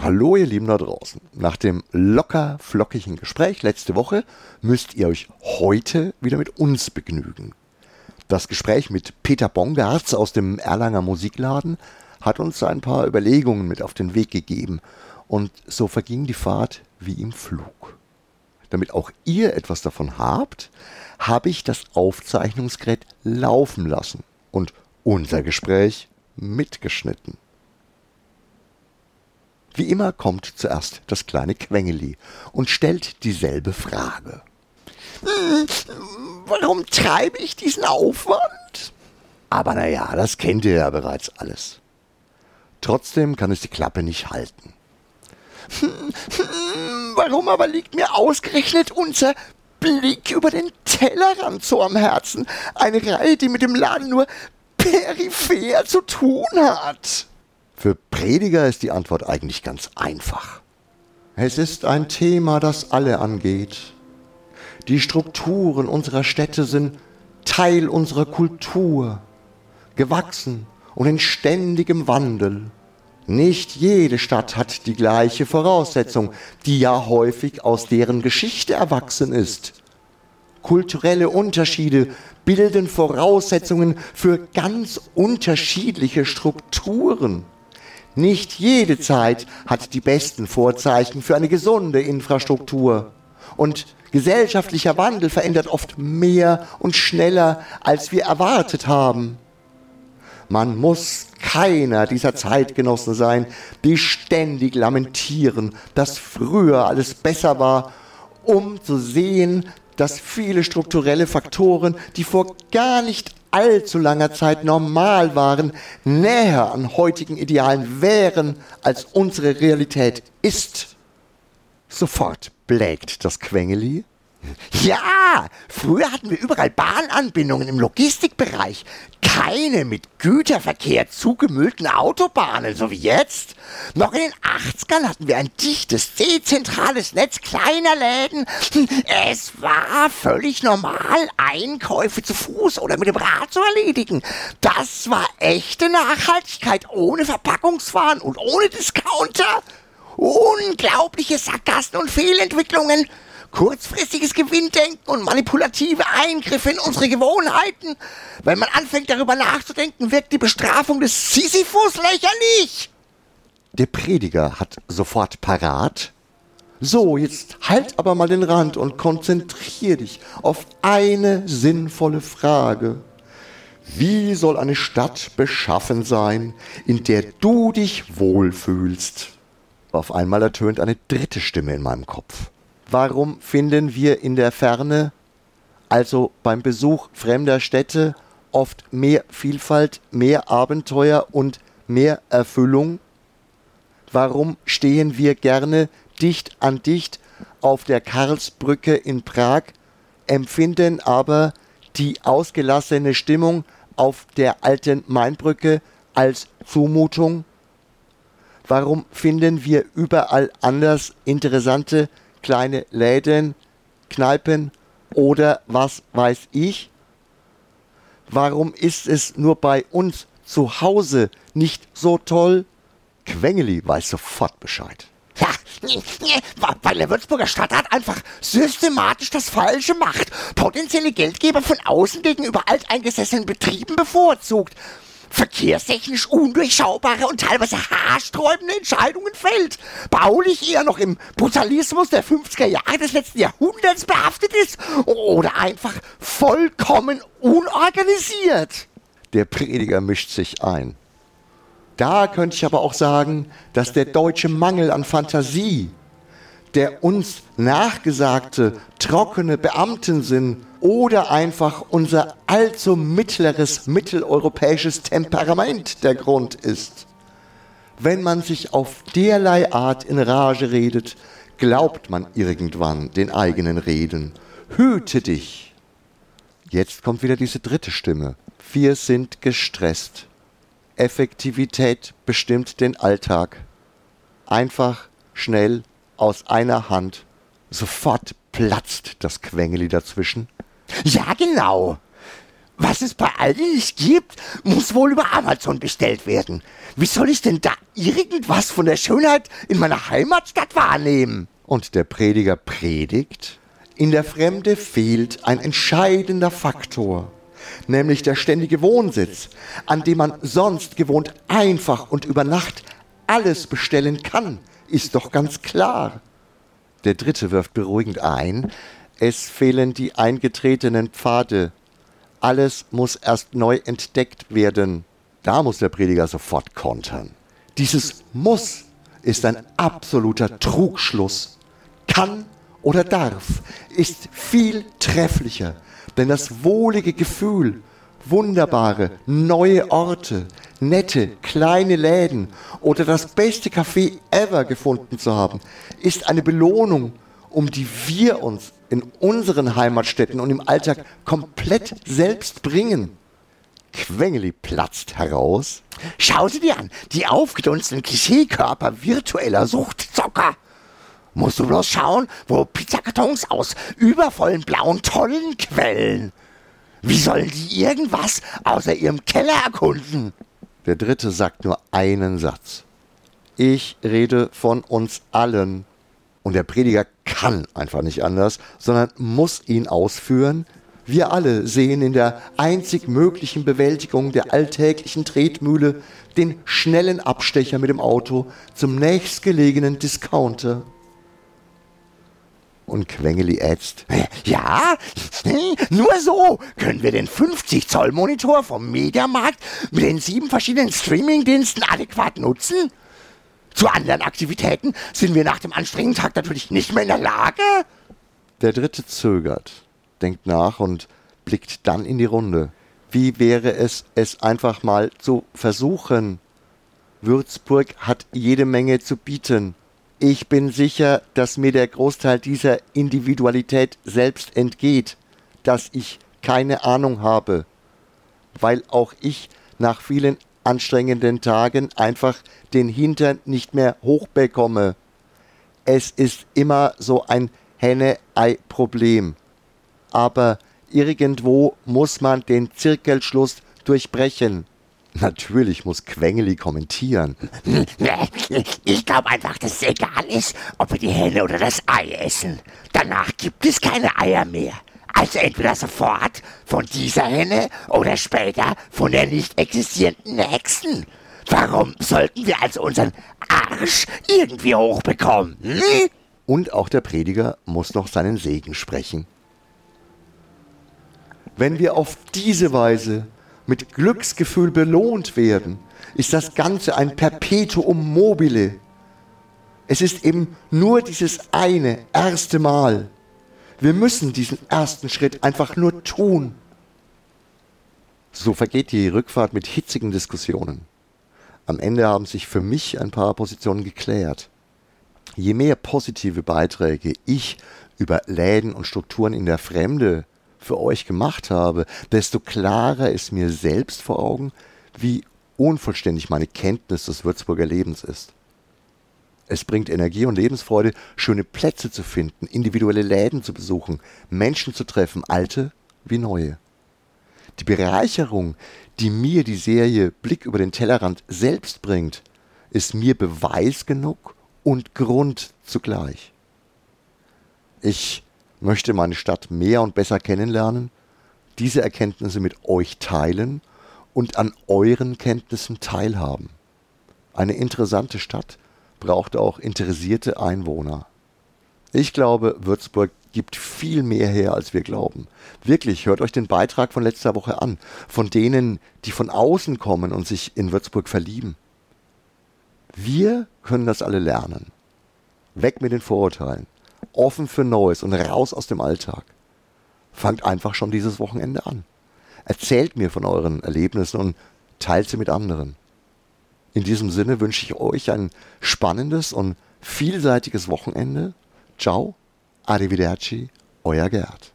Hallo ihr Lieben da draußen. Nach dem locker flockigen Gespräch letzte Woche müsst ihr euch heute wieder mit uns begnügen. Das Gespräch mit Peter Bongartz aus dem Erlanger Musikladen hat uns ein paar Überlegungen mit auf den Weg gegeben und so verging die Fahrt wie im Flug. Damit auch ihr etwas davon habt, habe ich das Aufzeichnungsgerät laufen lassen und unser Gespräch mitgeschnitten. Wie immer kommt zuerst das kleine Quengeli und stellt dieselbe Frage. Hm, warum treibe ich diesen Aufwand? Aber naja, das kennt ihr ja bereits alles. Trotzdem kann es die Klappe nicht halten. Hm, hm, warum aber liegt mir ausgerechnet unser Blick über den Tellerrand so am Herzen? Eine Reihe, die mit dem Laden nur peripher zu tun hat. Für Prediger ist die Antwort eigentlich ganz einfach. Es ist ein Thema, das alle angeht. Die Strukturen unserer Städte sind Teil unserer Kultur, gewachsen und in ständigem Wandel. Nicht jede Stadt hat die gleiche Voraussetzung, die ja häufig aus deren Geschichte erwachsen ist. Kulturelle Unterschiede bilden Voraussetzungen für ganz unterschiedliche Strukturen. Nicht jede Zeit hat die besten Vorzeichen für eine gesunde Infrastruktur. Und gesellschaftlicher Wandel verändert oft mehr und schneller, als wir erwartet haben. Man muss keiner dieser Zeitgenossen sein, die ständig lamentieren, dass früher alles besser war, um zu sehen, dass viele strukturelle Faktoren, die vor gar nicht allzu langer Zeit normal waren, näher an heutigen Idealen wären, als unsere Realität ist. Sofort blägt das Quengeli ja, früher hatten wir überall Bahnanbindungen im Logistikbereich. Keine mit Güterverkehr zugemüllten Autobahnen, so wie jetzt. Noch in den 80ern hatten wir ein dichtes, dezentrales Netz kleiner Läden. Es war völlig normal, Einkäufe zu Fuß oder mit dem Rad zu erledigen. Das war echte Nachhaltigkeit ohne Verpackungswaren und ohne Discounter. Unglaubliche Sackgassen und Fehlentwicklungen kurzfristiges Gewinndenken und manipulative Eingriffe in unsere Gewohnheiten. Wenn man anfängt darüber nachzudenken, wirkt die Bestrafung des Sisyphus lächerlich. Der Prediger hat sofort parat. So, jetzt halt aber mal den Rand und konzentrier dich auf eine sinnvolle Frage. Wie soll eine Stadt beschaffen sein, in der du dich wohlfühlst? Auf einmal ertönt eine dritte Stimme in meinem Kopf. Warum finden wir in der Ferne, also beim Besuch fremder Städte, oft mehr Vielfalt, mehr Abenteuer und mehr Erfüllung? Warum stehen wir gerne dicht an dicht auf der Karlsbrücke in Prag, empfinden aber die ausgelassene Stimmung auf der alten Mainbrücke als Zumutung? Warum finden wir überall anders interessante kleine Läden, Kneipen oder was weiß ich? Warum ist es nur bei uns zu Hause nicht so toll? Quengeli weiß sofort Bescheid. Ja, weil der Würzburger Stadtrat einfach systematisch das Falsche macht, potenzielle Geldgeber von außen gegenüber alteingesessenen Betrieben bevorzugt verkehrstechnisch undurchschaubare und teilweise haarsträubende Entscheidungen fällt, baulich eher noch im Brutalismus der 50er Jahre des letzten Jahrhunderts behaftet ist oder einfach vollkommen unorganisiert. Der Prediger mischt sich ein. Da könnte ich aber auch sagen, dass der deutsche Mangel an Fantasie, der uns nachgesagte, trockene Beamtensinn oder einfach unser allzu mittleres mitteleuropäisches Temperament der Grund ist. Wenn man sich auf derlei Art in Rage redet, glaubt man irgendwann den eigenen Reden. Hüte dich! Jetzt kommt wieder diese dritte Stimme. Wir sind gestresst. Effektivität bestimmt den Alltag. Einfach, schnell, aus einer Hand. Sofort platzt das Quengeli dazwischen. Ja, genau. Was es bei Aldi nicht gibt, muss wohl über Amazon bestellt werden. Wie soll ich denn da irgendwas von der Schönheit in meiner Heimatstadt wahrnehmen? Und der Prediger predigt, in der Fremde fehlt ein entscheidender Faktor, nämlich der ständige Wohnsitz, an dem man sonst gewohnt einfach und über Nacht alles bestellen kann, ist doch ganz klar. Der dritte wirft beruhigend ein, es fehlen die eingetretenen Pfade. Alles muss erst neu entdeckt werden. Da muss der Prediger sofort kontern. Dieses muss ist ein absoluter Trugschluss. Kann oder darf ist viel trefflicher, denn das wohlige Gefühl, wunderbare neue Orte, nette kleine Läden oder das beste Café ever gefunden zu haben, ist eine Belohnung, um die wir uns in unseren Heimatstädten und im Alltag komplett selbst bringen. Quengeli platzt heraus. Schau sie dir an, die aufgedunstenen Klischeekörper virtueller Suchtzocker. Musst du bloß schauen, wo Pizzakartons aus übervollen blauen Tollen quellen. Wie sollen die irgendwas außer ihrem Keller erkunden? Der dritte sagt nur einen Satz. Ich rede von uns allen. Und der Prediger kann einfach nicht anders, sondern muss ihn ausführen. Wir alle sehen in der einzig möglichen Bewältigung der alltäglichen Tretmühle den schnellen Abstecher mit dem Auto zum nächstgelegenen Discounter. Und Quengeli ätzt. Ja, nur so können wir den 50 Zoll Monitor vom Mediamarkt mit den sieben verschiedenen Streamingdiensten adäquat nutzen. Zu anderen Aktivitäten sind wir nach dem anstrengenden Tag natürlich nicht mehr in der Lage. Der dritte zögert, denkt nach und blickt dann in die Runde. Wie wäre es, es einfach mal zu versuchen? Würzburg hat jede Menge zu bieten. Ich bin sicher, dass mir der Großteil dieser Individualität selbst entgeht, dass ich keine Ahnung habe, weil auch ich nach vielen anstrengenden Tagen einfach den Hintern nicht mehr hochbekomme. Es ist immer so ein Henne-Ei-Problem. Aber irgendwo muss man den Zirkelschluss durchbrechen. Natürlich muss Quengeli kommentieren. Ich glaube einfach, dass es egal ist, ob wir die Henne oder das Ei essen. Danach gibt es keine Eier mehr. Also entweder sofort von dieser Henne oder später von der nicht existierenden nächsten. Warum sollten wir also unseren Arsch irgendwie hochbekommen? Hm? Und auch der Prediger muss noch seinen Segen sprechen. Wenn wir auf diese Weise mit Glücksgefühl belohnt werden, ist das Ganze ein Perpetuum mobile. Es ist eben nur dieses eine erste Mal. Wir müssen diesen ersten Schritt einfach nur tun. So vergeht die Rückfahrt mit hitzigen Diskussionen. Am Ende haben sich für mich ein paar Positionen geklärt. Je mehr positive Beiträge ich über Läden und Strukturen in der Fremde für euch gemacht habe, desto klarer ist mir selbst vor Augen, wie unvollständig meine Kenntnis des Würzburger Lebens ist. Es bringt Energie und Lebensfreude, schöne Plätze zu finden, individuelle Läden zu besuchen, Menschen zu treffen, alte wie neue. Die Bereicherung, die mir die Serie Blick über den Tellerrand selbst bringt, ist mir Beweis genug und Grund zugleich. Ich möchte meine Stadt mehr und besser kennenlernen, diese Erkenntnisse mit euch teilen und an euren Kenntnissen teilhaben. Eine interessante Stadt braucht auch interessierte Einwohner. Ich glaube, Würzburg gibt viel mehr her, als wir glauben. Wirklich, hört euch den Beitrag von letzter Woche an, von denen, die von außen kommen und sich in Würzburg verlieben. Wir können das alle lernen. Weg mit den Vorurteilen, offen für Neues und raus aus dem Alltag. Fangt einfach schon dieses Wochenende an. Erzählt mir von euren Erlebnissen und teilt sie mit anderen. In diesem Sinne wünsche ich euch ein spannendes und vielseitiges Wochenende. Ciao, arrivederci, euer Gerd.